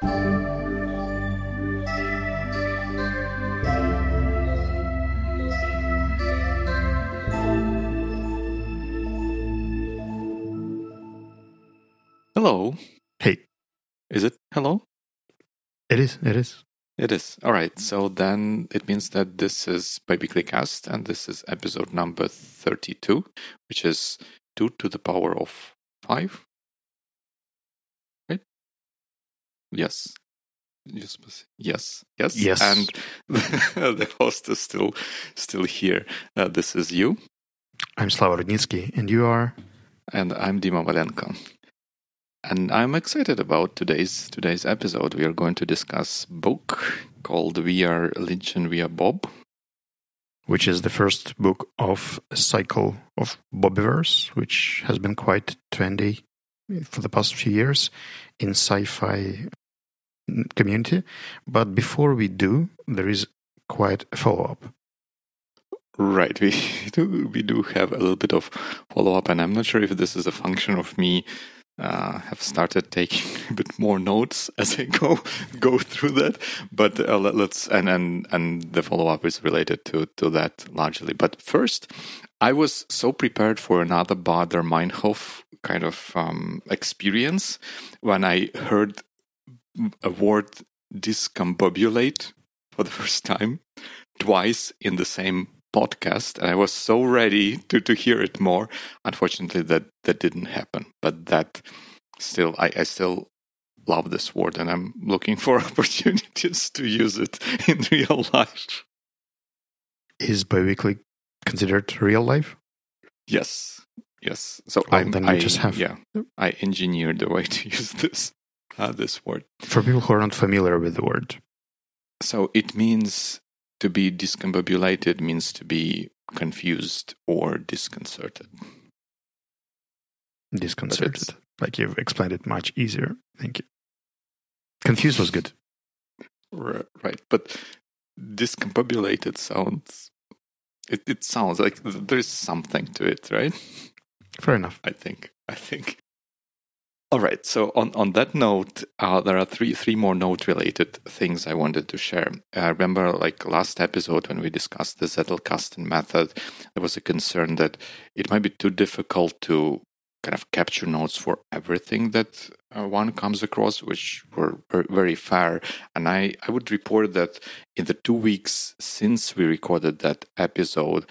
Hello. Hey. Is it hello? It is. It is. It is. All right. So then it means that this is Biweekly Cast and this is episode number 32, which is 2 to the power of 5. Yes. Yes. Yes. Yes. Yes. And the host is still still here. Uh, this is you. I'm Slava Rudnitsky, and you are. And I'm Dima Valenko. And I'm excited about today's today's episode. We are going to discuss book called We Are Legion and We Are Bob. Which is the first book of a cycle of Bobiverse, which has been quite trendy for the past few years in sci-fi community. But before we do, there is quite a follow-up. Right, we do we do have a little bit of follow-up, and I'm not sure if this is a function of me uh, have started taking a bit more notes as I go go through that. But uh, let, us and and and the follow up is related to to that largely. But first, I was so prepared for another Baader Meinhof kind of um, experience when I heard word discombobulate for the first time twice in the same podcast and i was so ready to, to hear it more. Unfortunately that that didn't happen but that still I, I still love this word and i'm looking for opportunities to use it in real life. Is biweekly considered real life? yes. Yes. So Well, I'm, then I, just have- yeah i engineered the way to use this uh, this word For people who are not familiar with the word, So it means to be discombobulated means to be confused or disconcerted. disconcerted. Like you've explained it much easier. Thank you. Confused was good. Right. But discombobulated sounds it, it sounds like there's something to it, right? Fair enough. I think. I think. All right. So on, on that note, uh, there are three three more note related things I wanted to share. I remember, like last episode when we discussed the Zettelkasten method, there was a concern that it might be too difficult to kind of capture notes for everything that uh, one comes across, which were very fair. And I, I would report that in the two weeks since we recorded that episode,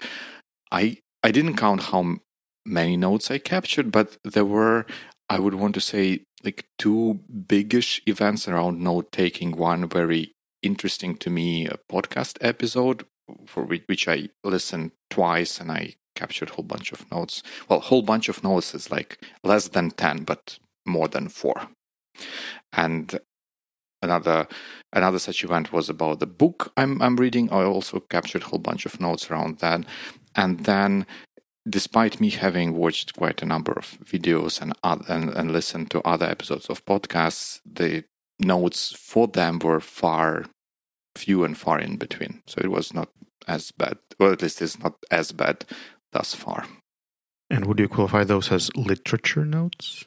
I I didn't count how many notes I captured, but there were I would want to say like two biggish events around note taking. One very interesting to me a podcast episode for which, which I listened twice and I captured a whole bunch of notes. Well, whole bunch of notes is like less than 10, but more than four. And another another such event was about the book I'm I'm reading. I also captured a whole bunch of notes around that. And then despite me having watched quite a number of videos and other, and, and listened to other episodes of podcasts, the notes for them were far few and far in between. So it was not as bad, Well, at least it's not as bad thus far. And would you qualify those as literature notes?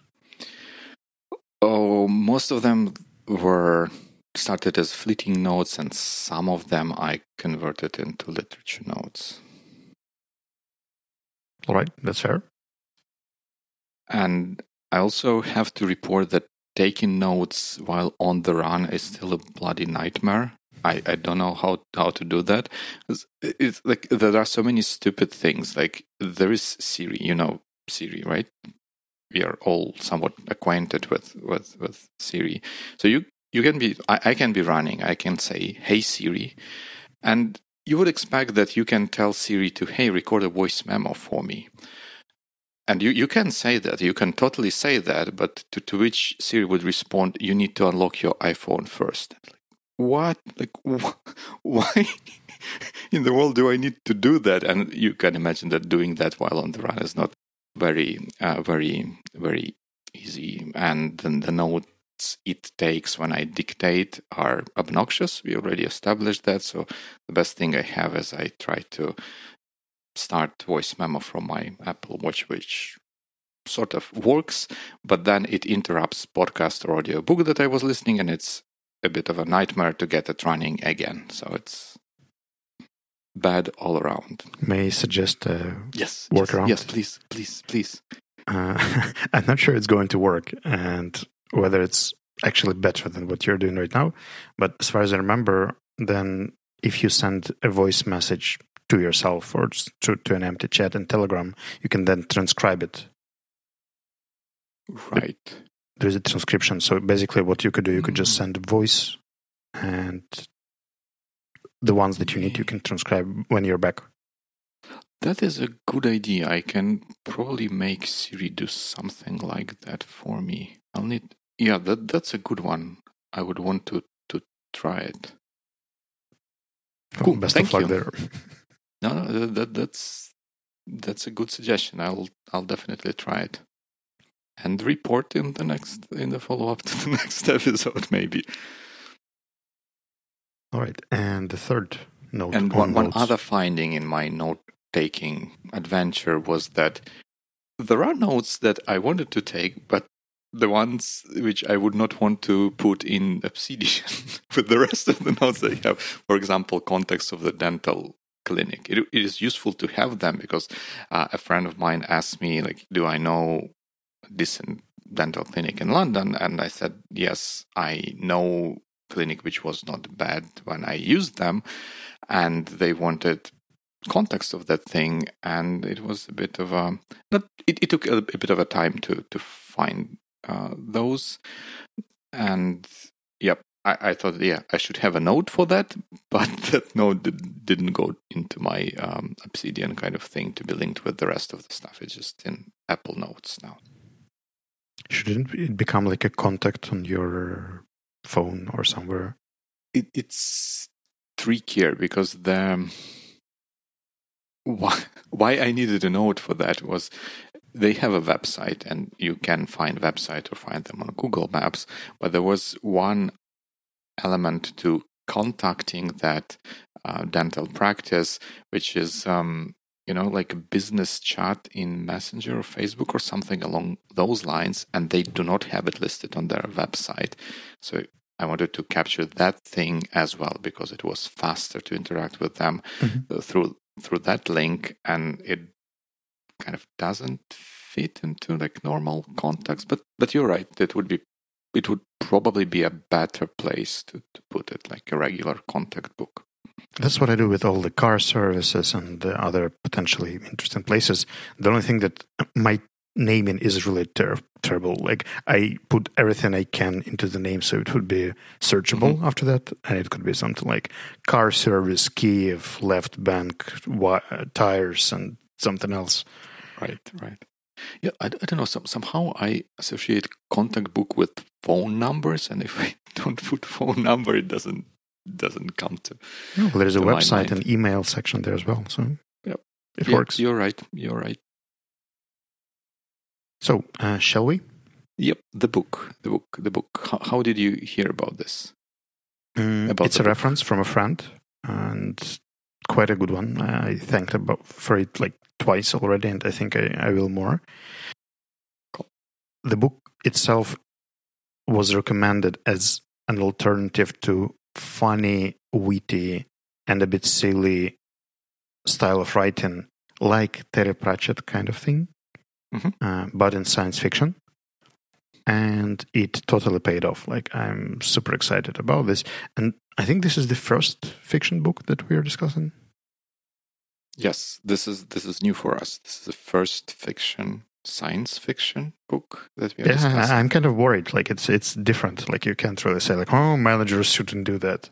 Oh, most of them were started as fleeting notes, and some of them I converted into literature notes. All right, that's fair. And I also have to report that taking notes while on the run is still a bloody nightmare. I, I don't know how how to do that. It's, it's like there are so many stupid things. Like there is Siri, you know Siri, right? We are all somewhat acquainted with with with Siri. So you you can be I, I can be running. I can say, "Hey Siri," and you would expect that you can tell Siri to, "Hey, record a voice memo for me." And you, you can say that, you can totally say that, but to, to which Siri would respond, you need to unlock your iPhone first. What? Like, wh- why in the world do I need to do that? And you can imagine that doing that while on the run is not very, uh, very, very easy. And then the it takes when I dictate are obnoxious. We already established that. So the best thing I have is I try to start voice memo from my Apple Watch, which sort of works, but then it interrupts podcast or audio book that I was listening, and it's a bit of a nightmare to get it running again. So it's bad all around. May I suggest a Yes. workaround? Yes, yes, please, please, please. Uh, I'm not sure it's going to work and whether it's actually better than what you're doing right now. But as far as I remember, then if you send a voice message to yourself or to, to an empty chat in Telegram, you can then transcribe it. Right. There's a transcription. So basically, what you could do, you could just Mm. send a voice and the ones that you need, you can transcribe when you're back. That is a good idea. I can probably make Siri do something like that for me. I'll need. Yeah, that that's a good one. I would want to to try it. Cool, Best thank of luck you. there. No, no, that, that that's that's a good suggestion. I'll I'll definitely try it, and report in the next in the follow up to the next episode maybe. All right. And the third note. And on one, one other finding in my note taking adventure was that there are notes that I wanted to take, but the ones which I would not want to put in Obsidian with the rest of the notes that I have. For example, context of the dental clinic. It, it is useful to have them because uh, a friend of mine asked me, like, do I know decent dental clinic in London? And I said, yes, I know clinic which was not bad when I used them. And they wanted context of that thing and it was a bit of a not it, it took a, a bit of a time to to find uh, those. And yep I, I thought yeah i should have a note for that but that note did, didn't go into my um, obsidian kind of thing to be linked with the rest of the stuff. It's just in apple notes now. Shouldn't it become like a contact on your phone or somewhere? it, it's trickier because the why, why I needed a note for that was they have a website and you can find website or find them on Google Maps, but there was one element to contacting that uh, dental practice, which is um, you know like a business chat in Messenger or Facebook or something along those lines, and they do not have it listed on their website. So I wanted to capture that thing as well because it was faster to interact with them Mhm. uh, through through that link, and it kind of doesn't fit into like normal context. But but you're right, it would be it would probably be a better place to, to put it like a regular contact book. That's what I do with all the car services and the other potentially interesting places. The only thing that my naming is really ter- terrible. Like I put everything I can into the name so it would be searchable after that, and it could be something like car service, Kiev, left bank, uh, tires, and something else. Right, right. Yeah, I, I don't know. Some, somehow I associate contact book with phone numbers, and if I don't put phone number, it doesn't doesn't come to. Well, there's a To my website and email section there as well, so Yep. it Yeah, works. You're right. You're right. So, uh, shall we? Yep. The book. The book. The book. How, how did you hear about this? Mm, About it's a book. reference from a friend and quite a good one. I thanked about for it like twice already, and I think I, I will more. The book itself was recommended as an alternative to funny, witty, and a bit silly style of writing, like Terry Pratchett kind of thing, Mhm. uh, but in science fiction. And it totally paid off. Like, I'm super excited about this. And I think this is the first fiction book that we are discussing. Yes, this is this is new for us. This is the first fiction, science fiction book that we are Yeah, discussing. I'm kind of worried. Like, it's it's different. Like, you can't really say, like, oh, managers shouldn't do that.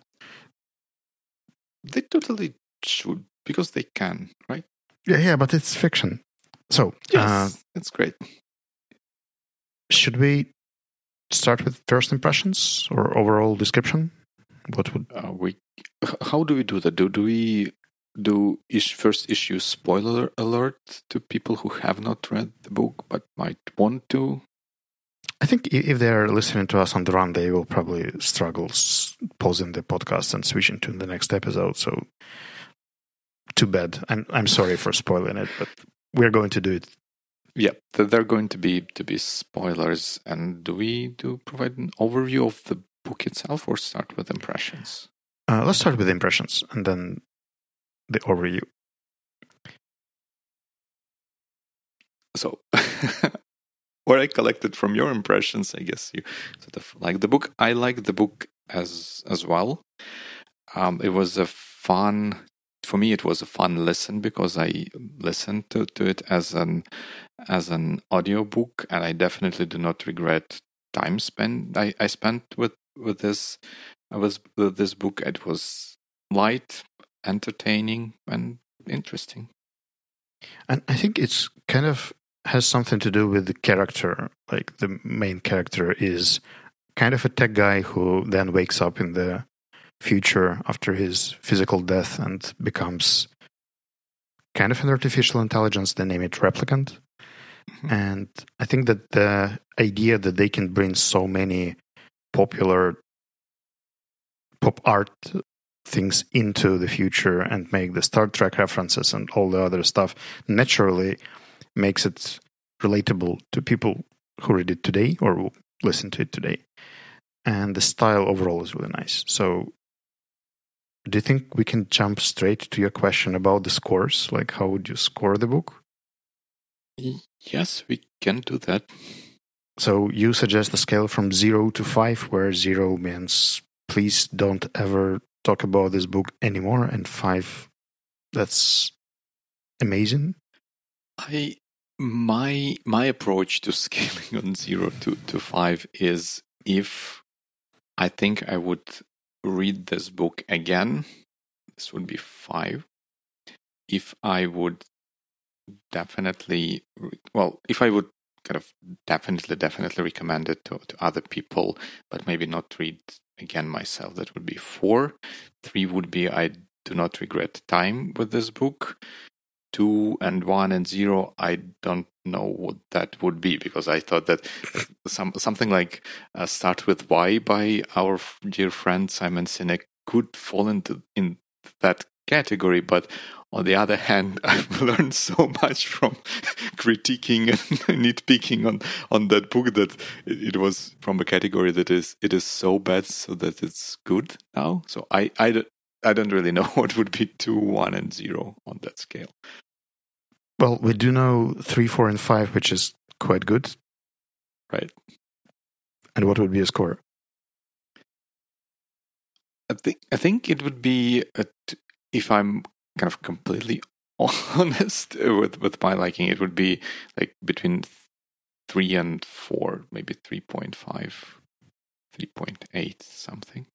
They totally should because they can, right? Yeah, yeah, but it's fiction. So, uh, Yes, it's great. should we start with first impressions or overall description? What would Uh, we how do we do that? Do do we do ish, first issue spoiler alert to people who have not read the book but might want to? I think if they're listening to us on the run, they will probably struggle s- pausing the podcast and switching to the next episode. So, too bad. I'm I'm sorry for spoiling it, but we're going to do it. Yeah, th- they're going to be to be spoilers. And do we do provide an overview of the book itself or start with impressions? Uh, let's start with impressions and then the overview. So, what I collected from your impressions, I guess you sort of like the book. I like the book as as well. Um, it was a fun for me. It was a fun listen because I listened to, to it as an as an audio book, and I definitely do not regret time spent I, I spent with with this with this book. It was light, entertaining, and interesting. And I think it's kind of has something to do with the character. Like the main character is kind of a tech guy who then wakes up in the future after his physical death and becomes kind of an artificial intelligence. They name it replicant. Mm-hmm. And I think that the idea that they can bring so many popular pop art things into the future and make the Star Trek references and all the other stuff naturally makes it relatable to people who read it today or listen to it today. And the style overall is really nice. So, do you think we can jump straight to your question about the scores? Like, how would you score the book? Yes, we can do that. So, you suggest a scale from zero to five, where zero means please don't ever talk about this book anymore, and five, that's amazing. I my my approach to scaling on zero to, to five is if I think I would read this book again, this would be five. If I would definitely, well, if I would kind of definitely, definitely recommend it to, to other people, but maybe not read again myself, that would be four. Three would be I do not regret time with this book two and one and zero, I don't know what that would be because I thought that some something like uh, "Start with Why" by our dear friend Simon Sinek could fall into in that category. But on the other hand, I've learned so much from critiquing and nitpicking on on that book that it, it was from a category that is it is so bad so that it's good now. So I I I don't really know what would be two, one, and zero on that scale. Well, we do know three, four, and five, which is quite good. Right. And what would be a score? I think I think it would be a, if I'm kind of completely honest with with my liking, it would be like between three and four, maybe 3.5, 3.8, something.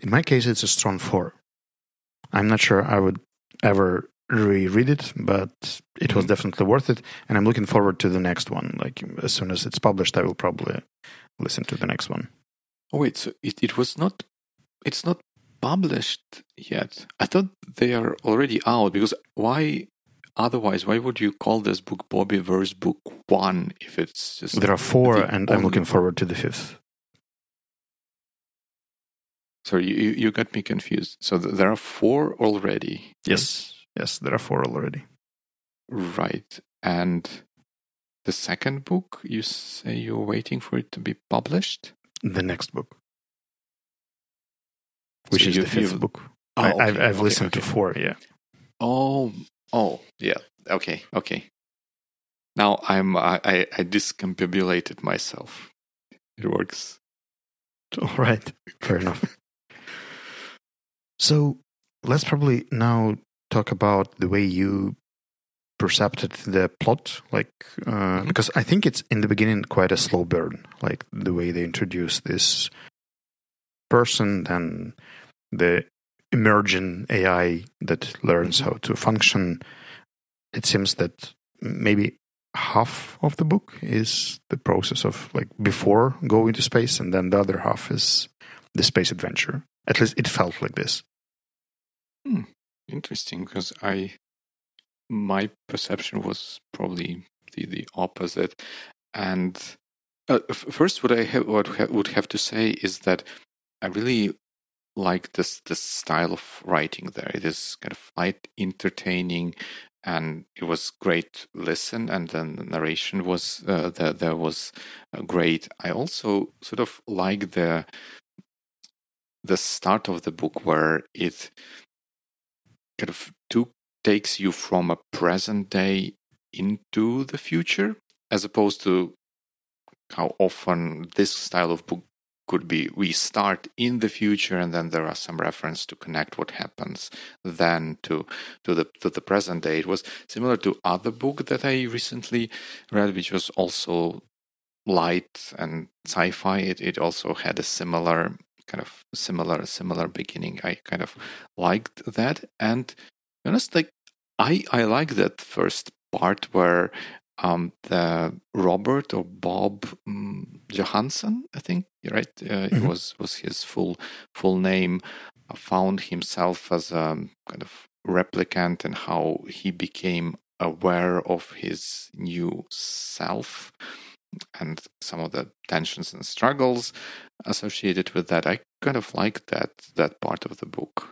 In my case, it's a strong four. I'm not sure I would ever reread it, but it was mm-hmm. definitely worth it. And I'm looking forward to the next one. Like as soon as it's published, I will probably listen to the next one. Oh wait, so it, it was not it's not published yet. I thought they are already out because why otherwise why would you call this book Bobiverse book one if it's just There are four and I'm looking forward to the fifth. Sorry, you, you got me confused. So there are four already. Yes, yes, there are four already. Right. And the second book, you say you're waiting for it to be published? The next book. Which so is you, the 5th book. Oh, I, okay, I've okay, listened okay. to four, yeah. Oh, oh, yeah. Okay, okay. Now I'm I, I, I discombobulated myself. It works. All right, fair enough. So let's probably now talk about the way you percepted the plot like uh, mm-hmm. because i think it's in the beginning quite a slow burn like the way they introduce this person then the emerging ai that learns mm-hmm. how to function it seems that maybe half of the book is the process of like before going to space and then the other half is the space adventure at least it felt like this Hmm. Interesting, because I my perception was probably the, the opposite. And uh, f- first, what I ha- what ha- would have to say is that I really like this this style of writing. There, it is kind of light, entertaining, and it was great listen and then the narration was uh, there, there was uh, great i also sort of like the the start of the book where it kind of took takes you from a present day into the future as opposed to how often this style of book could be we start in the future and then there are some reference to connect what happens then to to the to the present day. It was similar to other book that i recently read which was also light and sci-fi. It, it also had a similar kind of similar similar beginning. I kind of liked that. And honest like i i like that first part where um, the Robert or Bob um, Johansson, I think, right? Uh, mm-hmm. It was was his full full name. Uh, found himself as a kind of replicant and how he became aware of his new self and some of the tensions and struggles associated with that. I kind of liked that that part of the book,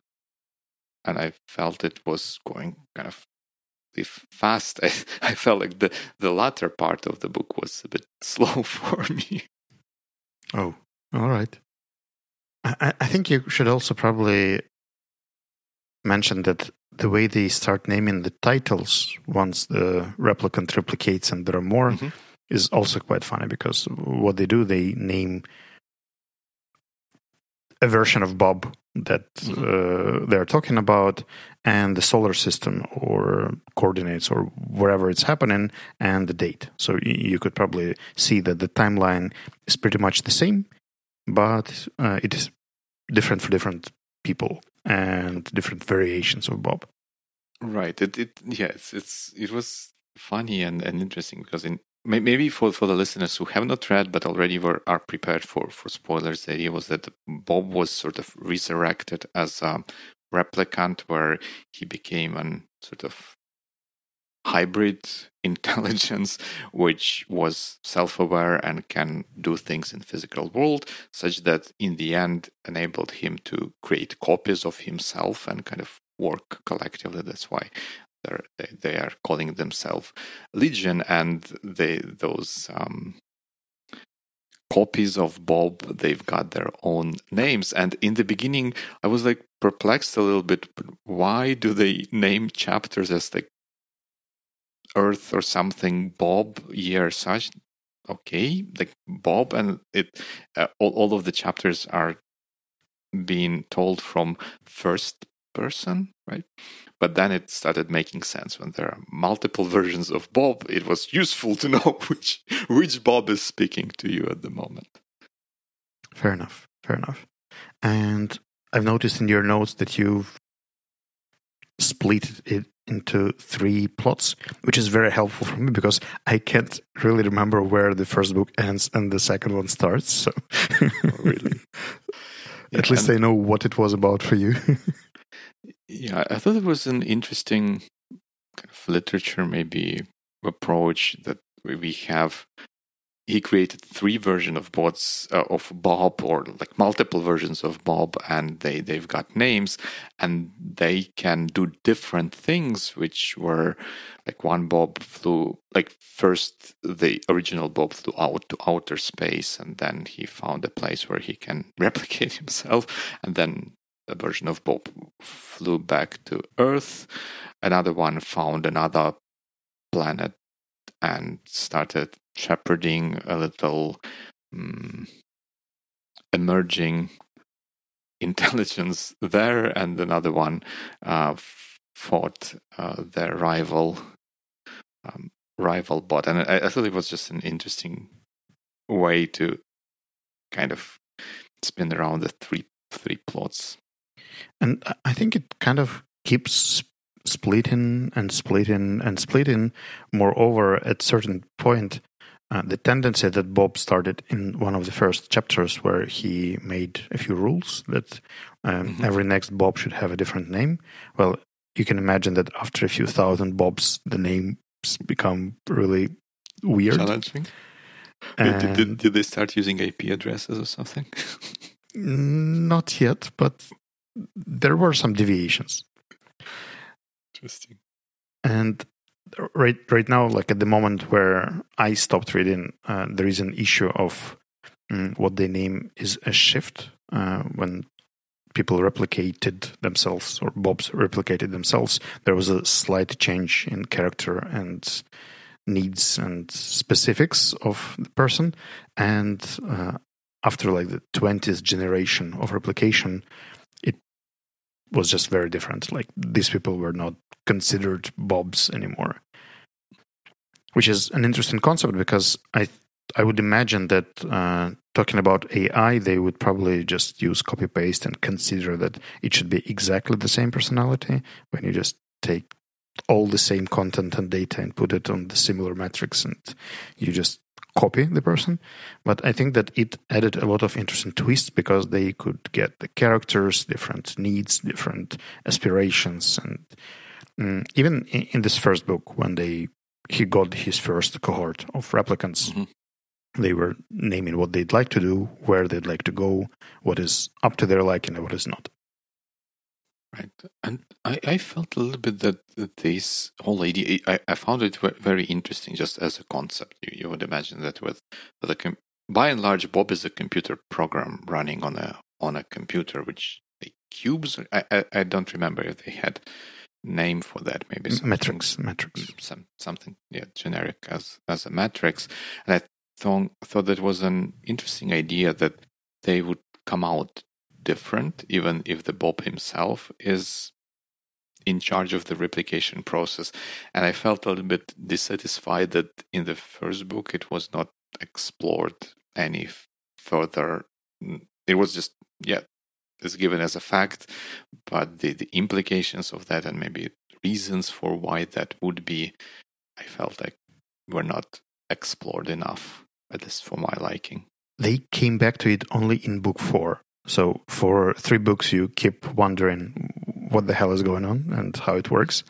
and I felt it was going kind of fast. I, I felt like the, the latter part of the book was a bit slow for me. Oh, all right. I, I think you should also probably mention that the way they start naming the titles once the replicant replicates and there are more mm-hmm. is also quite funny because what they do, they name a version of Bob that mm-hmm. uh, they're talking about and the solar system or coordinates or wherever it's happening and the date. So you could probably see that the timeline is pretty much the same, but uh, it is different for different people and different variations of Bob. Right. It it yes, it's it was funny and, and interesting because in maybe for, for the listeners who have not read but already were are prepared for, for spoilers, the idea was that Bob was sort of resurrected as a replicant where he became an sort of hybrid intelligence which was self-aware and can do things in physical world such that in the end enabled him to create copies of himself and kind of work collectively. That's why they're, they, they are calling themselves Legion, and they those um, copies of Bob they've got their own names. And in the beginning, I was like perplexed a little bit. Why do they name chapters as like Earth or something, Bob, year such? Okay, like Bob, and it uh, all, all of the chapters are being told from first person, right? But then it started making sense when there are multiple versions of Bob. It was useful to know which which Bob is speaking to you at the moment. Fair enough. Fair enough. And I've noticed in your notes that you've split it into three plots, which is very helpful for me because I can't really remember where the first book ends and the second one starts. So, oh, really, at yeah, least I know what it was about for you. Yeah, I thought it was an interesting kind of literature, maybe approach that we have. He created three versions of bots uh, of Bob, or like multiple versions of Bob, and they they've got names, and they can do different things. Which were like one Bob flew like first the original Bob flew out to outer space, and then he found a place where he can replicate himself, and then a version of Bob flew back to Earth. Another one found another planet and started shepherding a little um, emerging intelligence there, and another one uh, fought uh, their rival um, rival bot. And I, I thought it was just an interesting way to kind of spin around the three three plots. And I think it kind of keeps splitting and splitting and splitting. Moreover, at certain point, uh, the tendency that Bob started in one of the first chapters, where he made a few rules that um, mm-hmm. every next Bob should have a different name. Well, you can imagine that after a few thousand Bobs, the names become really weird. Challenging. Did, did, did, they start using IP addresses or something? not yet, but there were some deviations. Interesting. And right right now, like at the moment where I stopped reading, uh, there is an issue of um, what they name is a shift uh, when people replicated themselves or Bobs replicated themselves. There was a slight change in character and needs and specifics of the person, and uh, after like the twentieth generation of replication, was just very different. Like these people were not considered Bobs anymore, which is an interesting concept because I I would imagine that uh, talking about AI, they would probably just use copy paste and consider that it should be exactly the same personality when you just take all the same content and data and put it on the similar metrics and you just copy the person. But I think that it added a lot of interesting twists because they could get the characters, different needs, different aspirations, and Mm, even in, in, this first book, when they he got his first cohort of replicants, mm-hmm. they were naming what they'd like to do, where they'd like to go, what is up to their liking, and what is not. Right, and I, I felt a little bit that, that this whole idea I, I found it very interesting just as a concept. You, you would imagine that with with a com- by and large, Bob is a computer program running on a on a computer, which the cubes. I, I, I don't remember if they had name for that maybe metrics metrics some something yeah generic as as a matrix and i thought thought that was an interesting idea that they would come out different even if the bob himself is in charge of the replication process and i felt a little bit dissatisfied that in the first book it was not explored any further mm, it was just yeah is given as a fact, but the, the implications of that and maybe reasons for why that would be, I felt like were not explored enough, at least for my liking. They came back to it only in book four. So for three books, you keep wondering what the hell is going on and how it works.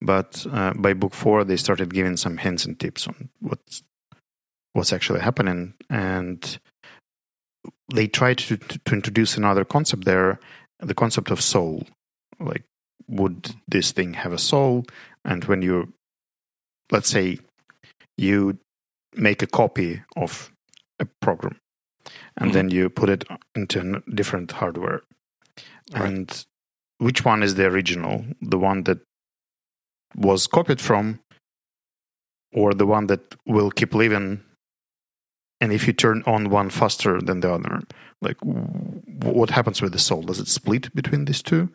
But uh, by book four, they started giving some hints and tips on what's what's actually happening, and they tried to, to, to introduce another concept there, the concept of soul. Like, would this thing have a soul? And when you, let's say, you make a copy of a program, and mm-hmm. then you put it into a different hardware, right. and which one is the original? The one that was copied from, or the one that will keep living and if you turn on one faster than the other like what happens with the soul does it split between these two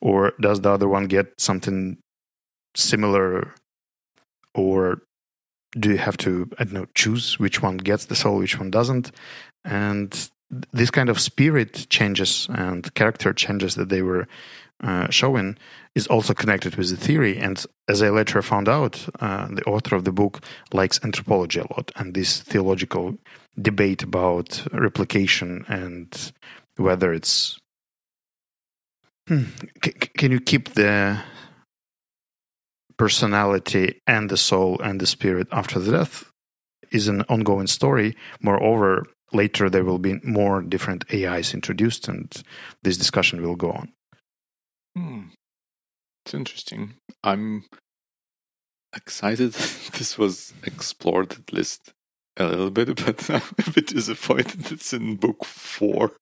or does the other one get something similar or do you have to i don't know choose which one gets the soul which one doesn't and this kind of spirit changes and character changes that they were uh, showing is also connected with the theory. And as I later found out, uh, the author of the book likes anthropology a lot and this theological debate about replication and whether it's. Hmm, c- can you keep the personality and the soul and the spirit after the death? Is an ongoing story. Moreover, later there will be more different AIs introduced, and this discussion will go on. Hmm. It's interesting. I'm excited this was explored at least a little bit, but I'm a bit disappointed it's in book four.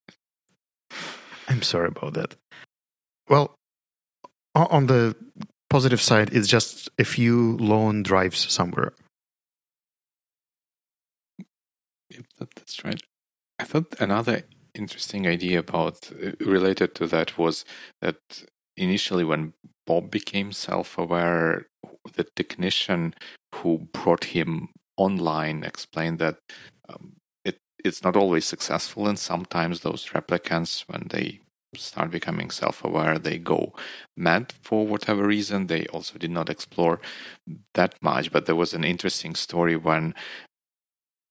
I'm sorry about that. Well, on the positive side, it's just a few lone drives somewhere. That's right. I thought another interesting idea about uh, related to that was that initially when Bob became self-aware, the technician who brought him online explained that um, it it's not always successful, and sometimes those replicants, when they start becoming self-aware, they go mad for whatever reason. They also did not explore that much, but there was an interesting story when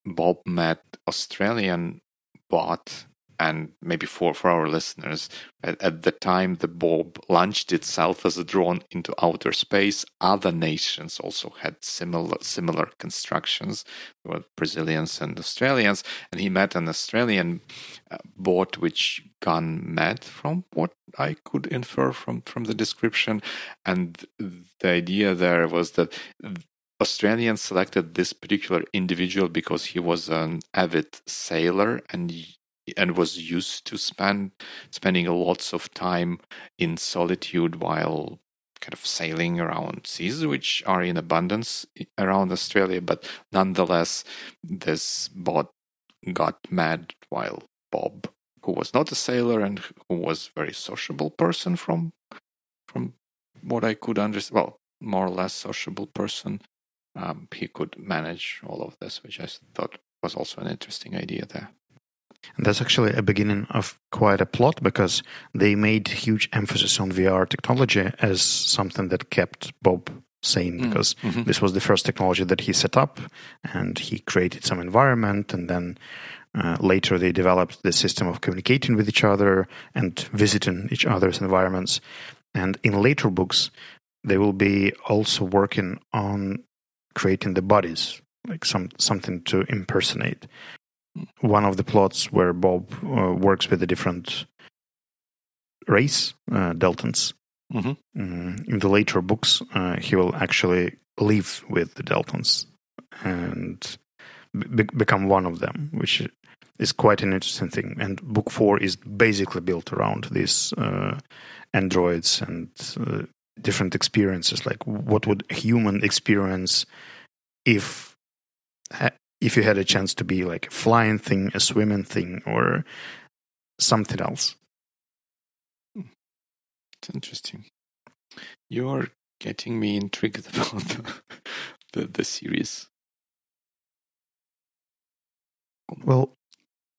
Bob met Australian bot and maybe for, for our listeners, at, at, the time the Bob launched itself as a drone into outer space, other nations also had similar similar constructions. There were Brazilians and Australians, and he met an Australian uh, bot which gone met from what I could infer from, from the description. And the idea there was that Australians selected this particular individual because he was an avid sailor and and was used to spend spending lots of time in solitude while kind of sailing around seas which are in abundance eh, around Australia but nonetheless this bot got mad while Bob who was not a sailor and who was a very sociable person from from what I could understand well more or less sociable person um, he could manage all of this which I thought was also an interesting idea there and that's actually a beginning of quite a plot because they made huge emphasis on VR technology as something that kept Bob sane mm. because mm-hmm. this was the first technology that he set up and he created some environment and then uh, later they developed the system of communicating with each other and visiting each other's environments and in later books they will be also working on creating the bodies like some something to impersonate one of the plots where Bob uh, works with a different race, uh, Deltans. Mm-hmm. Mm, in the later books, uh, he will actually live with the Deltans and be- become one of them, which is quite an interesting thing. And book four is basically built around these uh, androids and uh, different experiences. Like, what would human experience if if you had a chance to be like a flying thing, a swimming thing, or something else. It's interesting. You're getting me intrigued about the, the, the series. Well,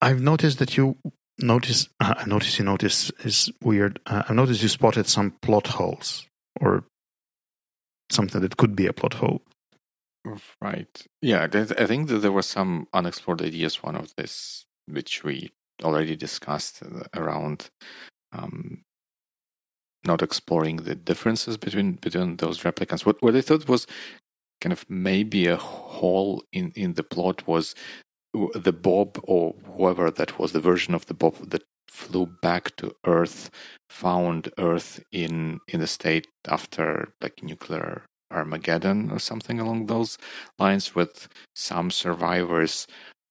I've noticed that you notice. Uh, I notice you notice is weird. Uh, I've noticed you spotted some plot holes or something that could be a plot hole. Right. Yeah, I think that there were some unexplored ideas. One of this, which we already discussed uh, around um, not exploring the differences between between those replicants. What what I thought was kind of maybe a hole in in the plot was the Bob or whoever that was the version of the Bob that flew back to Earth, found Earth in in the state after like nuclear Armageddon or something along those lines, with some survivors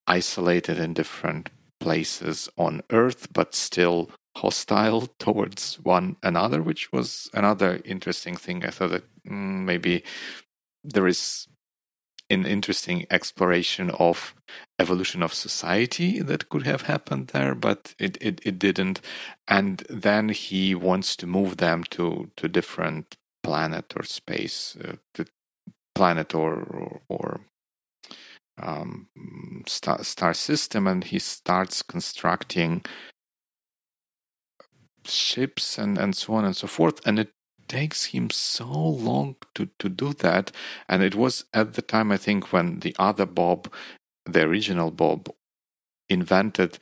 isolated in different places on Earth, but still hostile towards one another, which was another interesting thing. I thought that mm, maybe there is an interesting exploration of evolution of society that could have happened there, but it, it, it didn't. And then he wants to move them to, to different planet or space, uh, the planet or or, or um, star, star system, and he starts constructing ships and and so on and so forth, and it takes him so long to to do that, and it was at the time I think when the other Bob, the original Bob, invented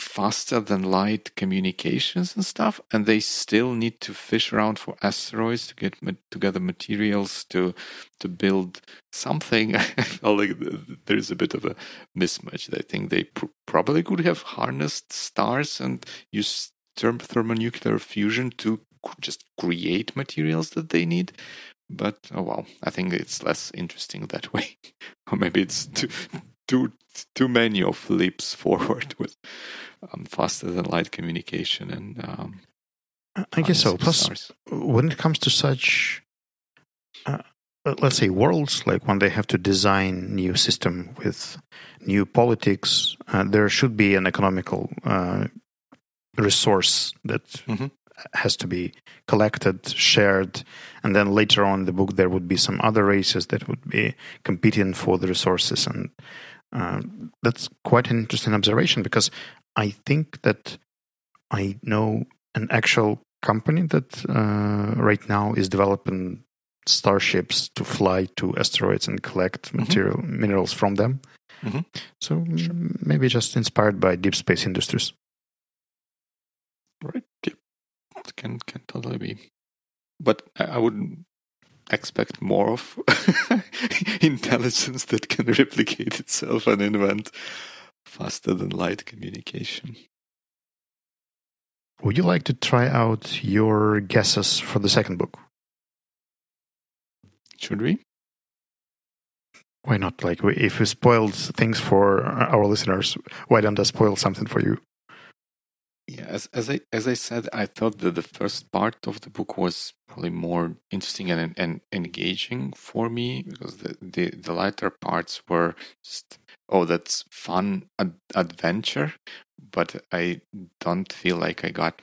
faster than light communications and stuff. And they still need to fish around for asteroids to get ma- together materials to to build something. I feel like there's a bit of a mismatch. I think they pr- probably could have harnessed stars and used term- thermonuclear fusion to just create materials that they need but oh well i think it's less interesting that way or maybe it's too too too many of leaps forward with um, faster than light communication and um, I guess so. Plus, stars. when it comes to such, uh, let's say worlds, like when they have to design new system with new politics, uh, there should be an economical uh, resource that mm-hmm. has to be collected, shared, and then later on in the book there would be some other races that would be competing for the resources and uh, that's quite an interesting observation because I think that I know an actual company that uh, right now is developing starships to fly to asteroids and collect mm-hmm. material mm-hmm. minerals from them. Mm-hmm. So sure. maybe just inspired by Deep Space Industries. Right. Yeah. It can can totally be. But I, I would expect more of intelligence that can replicate itself and invent faster than light communication. Would you like to try out your guesses for the second book? Should we? Why not? Like, if we spoiled things for our listeners, why don't I spoil something for you? Yeah, as, as I as I said, I thought that the first part of the book was probably more interesting and, and engaging for me because the, the, the latter parts were just oh that's fun ad- adventure, but I don't feel like I got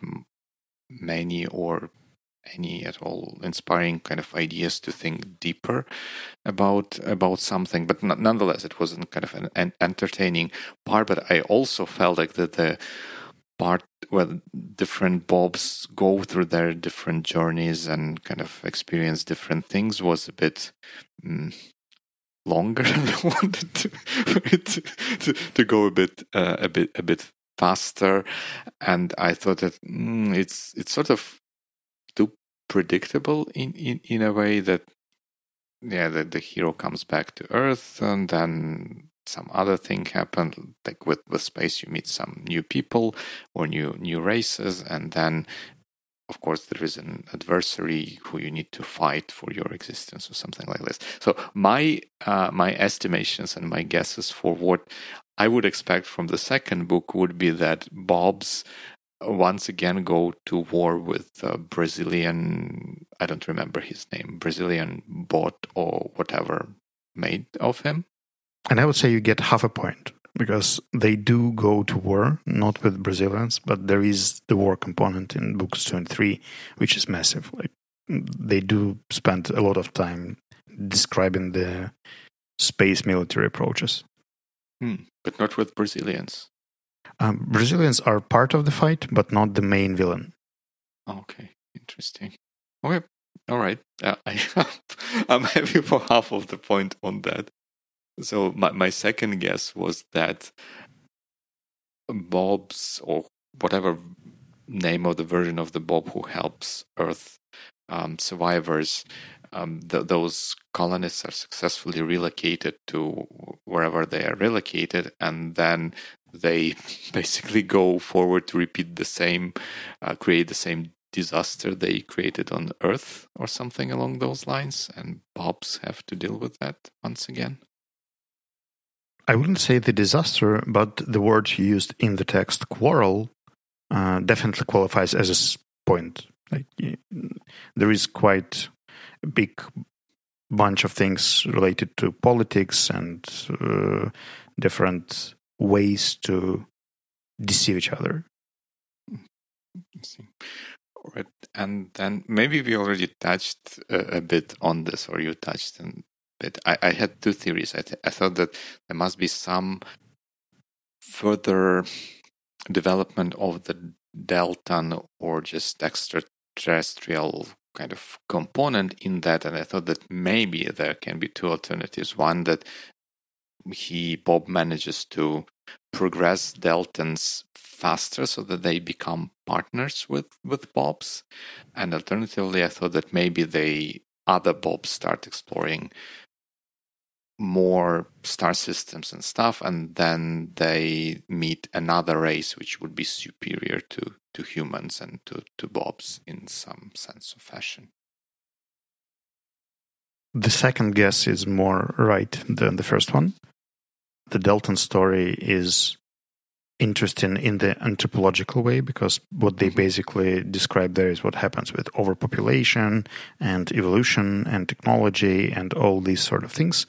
many or any at all inspiring kind of ideas to think deeper about about something. But nonetheless it wasn't kind of an, an entertaining part but i also felt like that the part where different bobs go through their different journeys and kind of experience different things was a bit mm, longer than I wanted to, to, to, to go a bit uh, a bit a bit faster, and I thought that mm, it's it's sort of too predictable in, in, in a way that yeah that the hero comes back to Earth and then some other thing happened like with with space you meet some new people or new new races and then of course there is an adversary who you need to fight for your existence or something like this. So my uh, my estimations and my guesses for what i would expect from the second book would be that bob's once again go to war with brazilian i don't remember his name brazilian bot or whatever made of him and I would say you get half a point because they do go to war, not with Brazilians, but there is the war component in books two and three, which is massive. Like they do spend a lot of time describing the space military approaches. Hmm, but not with Brazilians. Um, Brazilians are part of the fight, but not the main villain. Okay, interesting. Okay, all right. Uh, I, I'm happy for half of the point on that. So my, my second guess was that Bob's or whatever name of the version of the Bob who helps Earth um, survivors, um, th- those colonists are successfully relocated to wherever they are relocated, and then they basically go forward to repeat the same, uh, create the same disaster they created on Earth or something along those lines, and Bobs have to deal with that once again. I wouldn't say the disaster, but the word used in the text, quarrel, uh, definitely qualifies as a point. Like there is quite a big bunch of things related to politics and uh, different ways to deceive each other. All right, and then maybe we already touched a, a bit on this, or you touched on bit. I, I had two theories. I, th- I thought that there must be some further development of the Deltan or just extraterrestrial kind of component in that, and I thought that maybe there can be two alternatives. One that he Bob manages to progress Deltans faster so that they become partners with with Bobs, and alternatively, I thought that maybe they other Bobs start exploring more star systems and stuff, and then they meet another race which would be superior to, to humans and to, to bobs in some sense of fashion. The second guess is more right than the first one. The Deltan story is interesting in the anthropological way because what they mm-hmm. basically describe there is what happens with overpopulation and evolution and technology and all these sort of things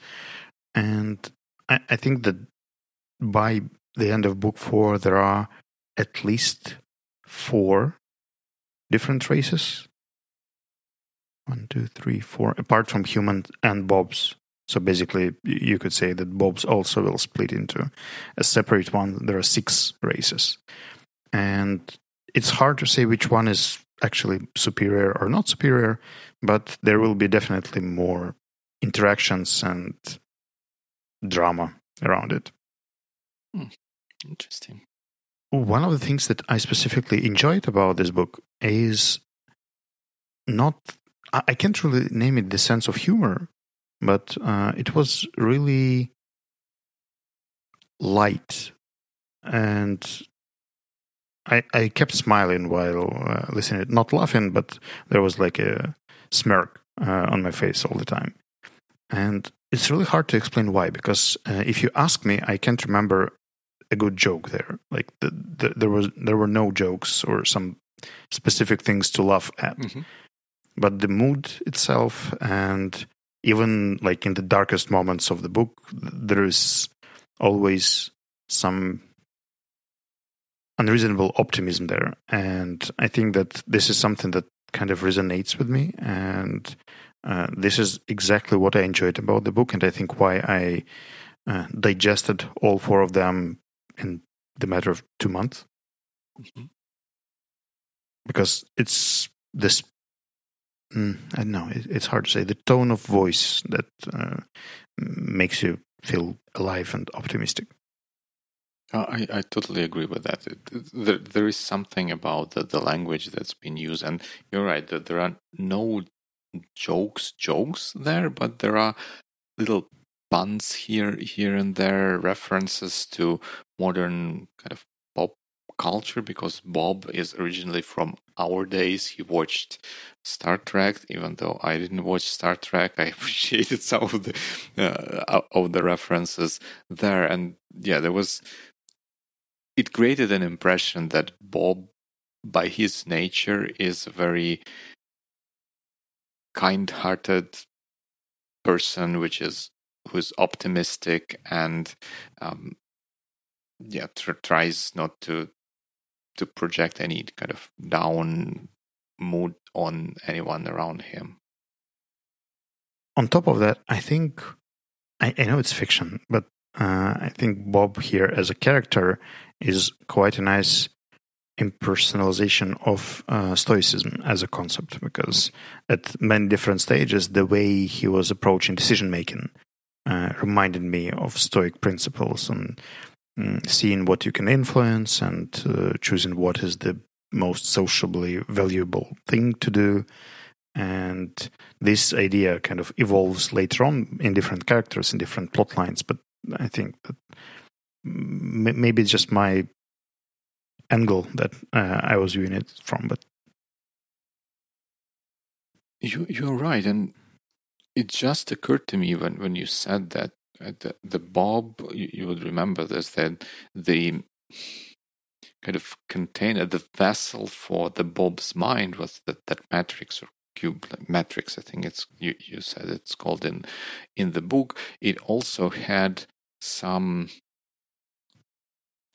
and I, I think that by the end of book four, there are at least four different races. One, two, three, four, apart from humans and bobs. So basically, you could say that bobs also will split into a separate one. There are six races. And it's hard to say which one is actually superior or not superior, but there will be definitely more interactions and drama around it. Hmm. Interesting. One of the things that I specifically enjoyed about this book is not, I can't really name it the sense of humor, but uh, it was really light. And I, I kept smiling while uh, listening, not laughing, but there was like a smirk uh, on my face all the time. And it's really hard to explain why, because uh, if you ask me, I can't remember a good joke there. Like the, the, there was there were no jokes or some specific things to laugh at. Mm-hmm. But the mood itself and even like in the darkest moments of the book, there is always some unreasonable optimism there. And I think that this is something that kind of resonates with me. And uh, this is exactly what I enjoyed about the book. And I think why I uh, digested all four of them in the matter of two months. Mm-hmm. Because it's this mm, I don't know. It, it's hard to say. The tone of voice that uh, makes you feel alive and optimistic. Uh, I, I totally agree with that. There, there is something about the, the language that's been used, and you're right that there are no jokes jokes there, but there are little puns here here and there, references to modern kind of pop culture because Bob is originally from our days. He watched Star Trek, even though I didn't watch Star Trek. I appreciated some of the uh, of the references there, and yeah, there was it created an impression that Bob, by his nature, is very kind-hearted person, which is who's optimistic and um, yeah tr- tries not to to project any kind of down mood on anyone around him. On top of that, I think I, I know it's fiction, but uh, I think Bob here as a character is quite a nice impersonalization of uh, Stoicism as a concept because at many different stages, the way he was approaching decision making uh, reminded me of Stoic principles and um, seeing what you can influence and uh, choosing what is the most sociably valuable thing to do. And this idea kind of evolves later on in different characters in different plot lines, but I think that maybe it's just my angle that uh, I was viewing it from, but you you're right, and it just occurred to me when when you said that uh, the the Bob you, you would remember this that the kind of container, the vessel for the Bob's mind was that that matrix or cube matrix. I think it's you you said it's called in in the book. It also had some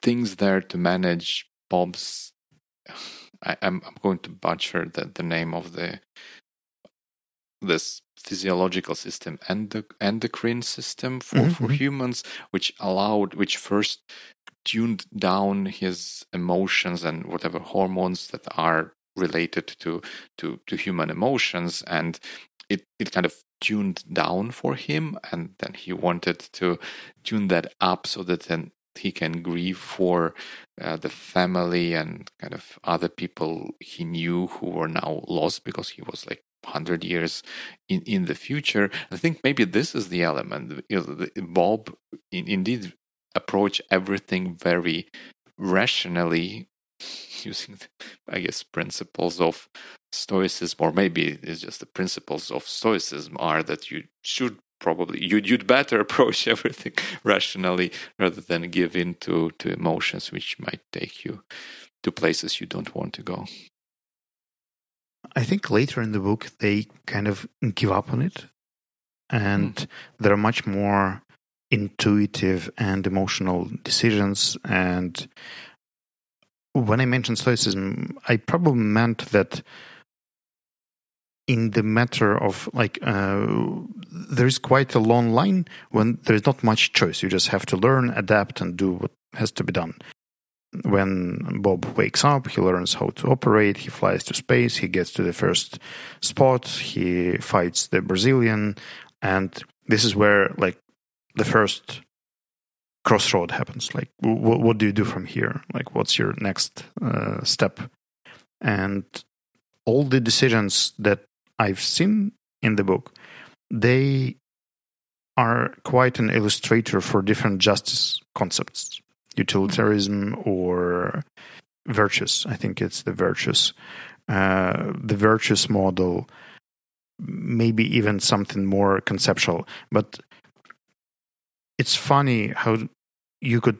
things there to manage Bob's. I, am I'm, I'm going to butcher the, the name of the this physiological system and the endocrine system for, mm-hmm. for humans, which allowed, which first tuned down his emotions and whatever hormones that are related to to to human emotions and it, it kind of tuned down for him and then he wanted to tune that up so that then he can grieve for uh, the family and kind of other people he knew who were now lost because he was like 100 years in, in the future. I think maybe this is the element. You know, the, Bob in, indeed approach everything very rationally using, I guess, principles of Stoicism, or maybe it's just the principles of Stoicism are that you should probably you'd, you'd better approach everything rationally rather than give in to, to emotions which might take you to places you don't want to go. I think later in the book they kind of give up on it, and mm. there are much more intuitive and emotional decisions. And when I mentioned Stoicism, I probably meant that in the matter of like uh, there is quite a long line when there is not much choice you just have to learn adapt and do what has to be done when Bob wakes up, he learns how to operate. He flies to space. He gets to the first spot. He fights the Brazilian, and this is where like the first crossroad happens. Like, w- what do you do from here? Like, what's your next uh, step? And all the decisions that I've seen in the book, they are quite an illustrator for different justice concepts, utilitarianism or virtues. I think it's the virtues. Uh, the virtues model, maybe even something more conceptual. But it's funny how you could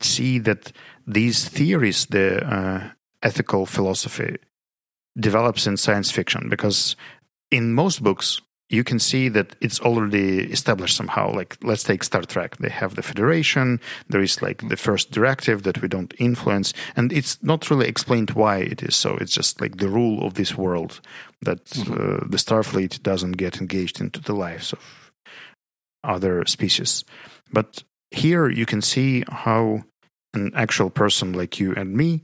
see that these theories, the uh, ethical philosophy, develops in science fiction because in most books you can see that it's already established somehow. Like, let's take Star Trek. They have the Federation. There is like the first directive that we don't influence. And it's not really explained why it is so. It's just like the rule of this world that mm-hmm. uh, the Starfleet doesn't get engaged into the lives of other species. But here you can see how an actual person like you and me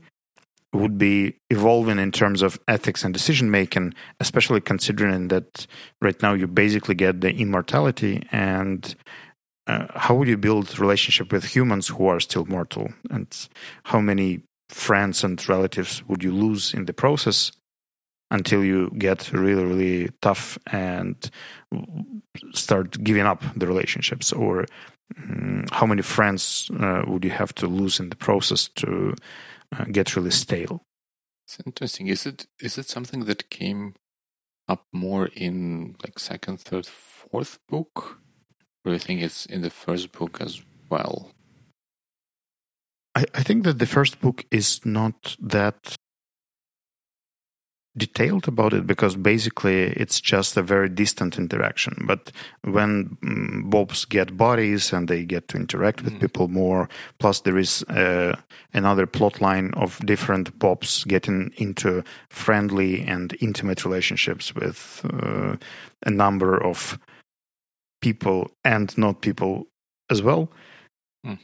would be evolving in terms of ethics and decision making, especially considering that right now you basically get the immortality and uh, how would you build relationship with humans who are still mortal? And how many friends and relatives would you lose in the process until you get really really tough and start giving up the relationships? Or um, how many friends uh, would you have to lose in the process to uh, get really stale. It's interesting. Is it is it something that came up more in like second, third, fourth book? Or do you think it's in the first book as well? I, I think that the first book is not that detailed about it because basically it's just a very distant interaction. But when mm, Bobs get bodies and they get to interact with mm. people more, plus there is uh, another plot line of different Bobs getting into friendly and intimate relationships with uh, a number of people and not people as well. Mm.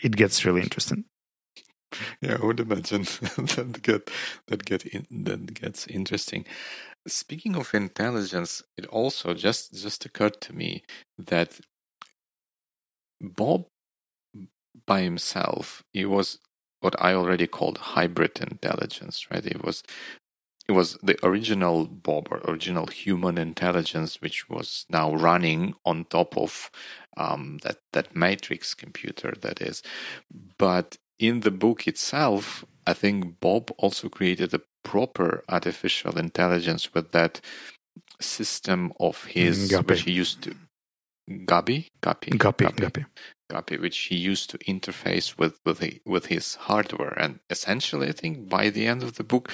It gets really interesting yeah, I would imagine that get that get in, that gets interesting. Speaking of intelligence, it also just just occurred to me that Bob by himself, he was what I already called hybrid intelligence, right? It was it was the original Bob or original human intelligence, which was now running on top of um, that that matrix computer that is. But in the book itself, I think Bob also created a proper artificial intelligence with that system of his Guppy. which he used to Gabi Guppy Guppy Guppy Guppy which he used to interface with with the, with his hardware. And essentially I think by the end of the book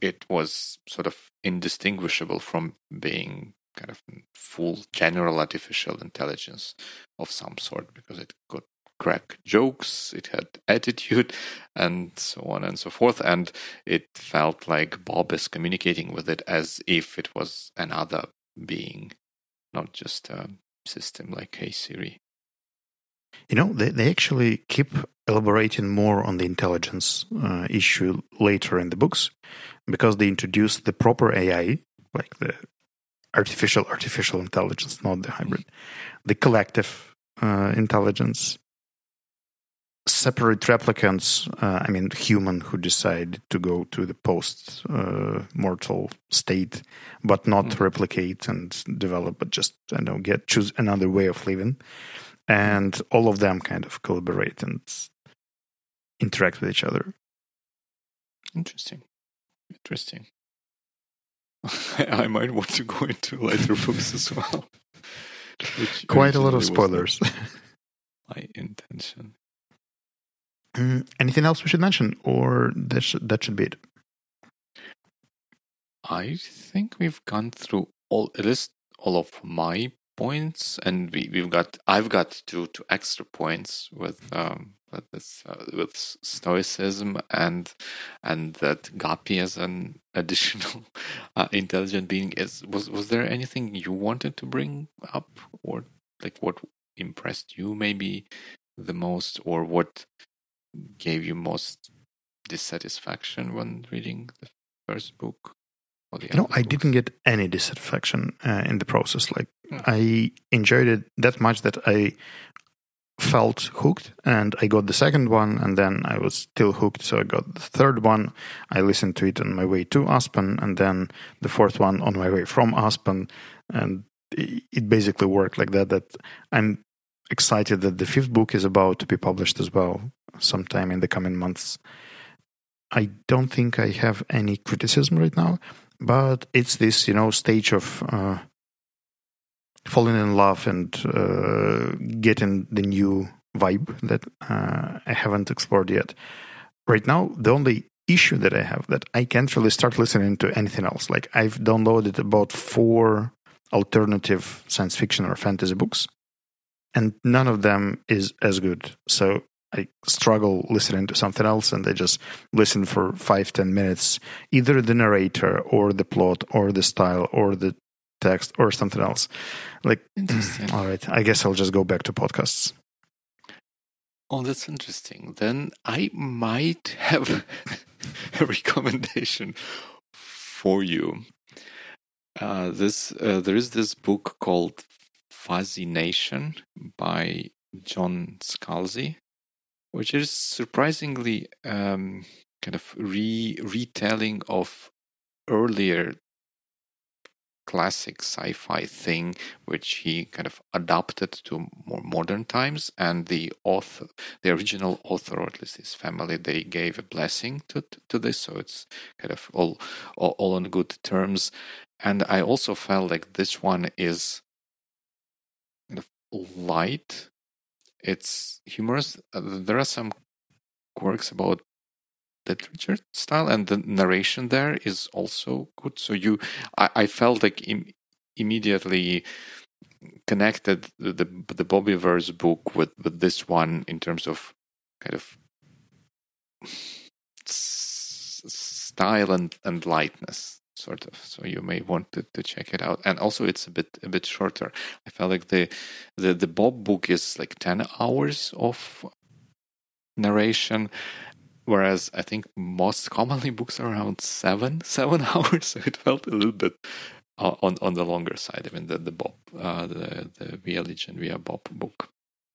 it was sort of indistinguishable from being kind of full general artificial intelligence of some sort because it could crack jokes, it had attitude, and so on and so forth. And it felt like Bob is communicating with it as if it was another being, not just a system like Hey Siri. You know, they, they actually keep elaborating more on the intelligence uh, issue later in the books because they introduce the proper AI, like the artificial artificial intelligence, not the hybrid, the collective uh, intelligence, separate replicants, uh, I mean, human who decide to go to the post uh, mortal state, but not mm. replicate and develop, but just, I know, get choose another way of living. And all of them kind of collaborate and interact with each other. Interesting. Interesting. I might want to go into later books as well. Quite a lot of spoilers. my intention. Mm, anything else we should mention, or that should, that should be it? I think we've gone through all at least all of my points, and we, we've got I've got two two extra points with um with this uh, with stoicism and and that Guppy as an additional uh, intelligent being is was was there anything you wanted to bring up or like what impressed you maybe the most or what gave you most dissatisfaction when reading the first book? Or the no, I didn't get any dissatisfaction uh, in the process. Like mm. I enjoyed it that much that I felt hooked and I got the second one and then I was still hooked. So I got the third one. I listened to it on my way to Aspen and then the fourth one on my way from Aspen. And it basically worked like that, that I'm excited that the fifth book is about to be published as well sometime in the coming months. I don't think I have any criticism right now, but it's this, you know, stage of uh, falling in love and uh, getting the new vibe that uh, I haven't explored yet. Right now, the only issue that I have that I can't really start listening to anything else. Like I've downloaded about four alternative science fiction or fantasy books, and none of them is as good. So I struggle listening to something else, and I just listen for five ten minutes, either the narrator or the plot or the style or the text or something else. Like, all right, I guess I'll just go back to podcasts. Oh, that's interesting. Then I might have a recommendation for you. Uh, this uh, there is this book called Fuzzy Nation by John Scalzi, which is surprisingly um, kind of re retelling of earlier classic sci-fi thing which he kind of adapted to more modern times. And the author the original author or at least his family they gave a blessing to to this. So it's kind of all all, all on good terms. And i also felt like this one is kind of light it's humorous. Uh, there are some quirks about the literature style and the narration there is also good. So you i, I felt like Im- immediately connected the the Bobiverse book with with this one in terms of kind of style and and lightness sort of so you may want to, to check it out and also it's a bit a bit shorter i felt like the the the bob book is like 10 hours of narration whereas I think most commonly books are around seven seven hours. So it felt a little bit uh, on on the longer side. I mean the the Bob uh, the the We Are Legion We Are Bob book.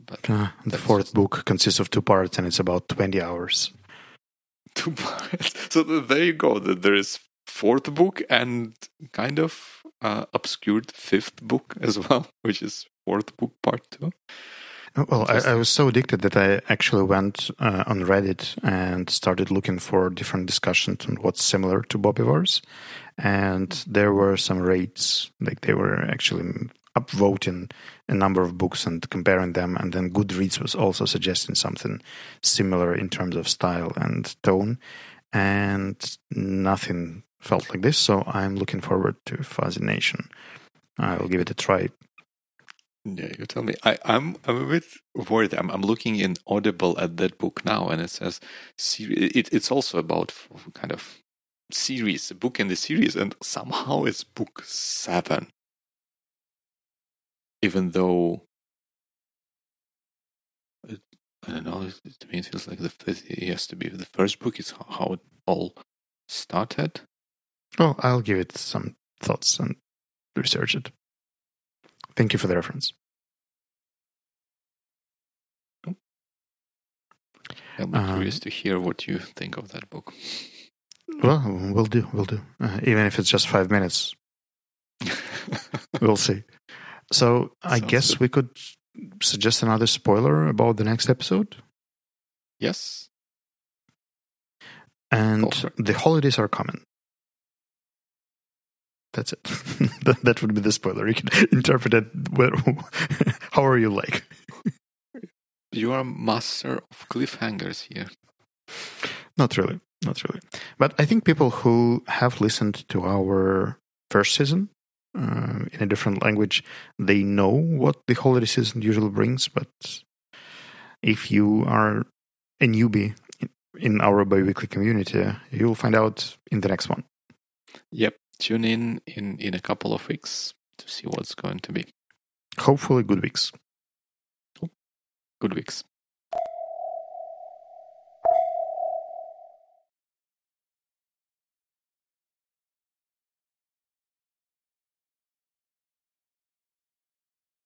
But uh, the fourth book consists of two parts and it's about twenty hours. Two parts. So there you go. There is fourth book and kind of uh, obscured fifth book as well, which is fourth book part two. Well, I, I, was so addicted that I actually went uh, on Reddit and started looking for different discussions on what's similar to Bobiverse. And there were some rates, like they were actually upvoting a number of books and comparing them. And then Goodreads was also suggesting something similar in terms of style and tone. And nothing felt like this. So I'm looking forward to Fuzzy Nation. I'll give it a try yeah, you tell me. I, I'm I'm a bit worried. I'm I'm looking in Audible at that book now, and it says it, it's also about kind of series, a book in the series, and somehow it's book seven, even though it, I don't know. To me, it feels like the it has to be the first book. Is how it all started. Well, I'll give it some thoughts and research it. Thank you for the reference. I'm um, curious to hear what you think of that book. Well, we'll do, we'll do. Uh, even if it's just five minutes, we'll see. So I guess good. we could suggest another spoiler about the next episode. Yes. And the holidays are coming. That's it. that, would be the spoiler. You can interpret it where, however you like. You are a master of cliffhangers here. Not really. Not really. But I think people who have listened to our first season uh, in a different language, they know what the holiday season usually brings. But if you are a newbie in our biweekly community, you'll find out in the next one. Yep tune in in in a couple of weeks to see what's going to be. Hopefully, good weeks. Good weeks.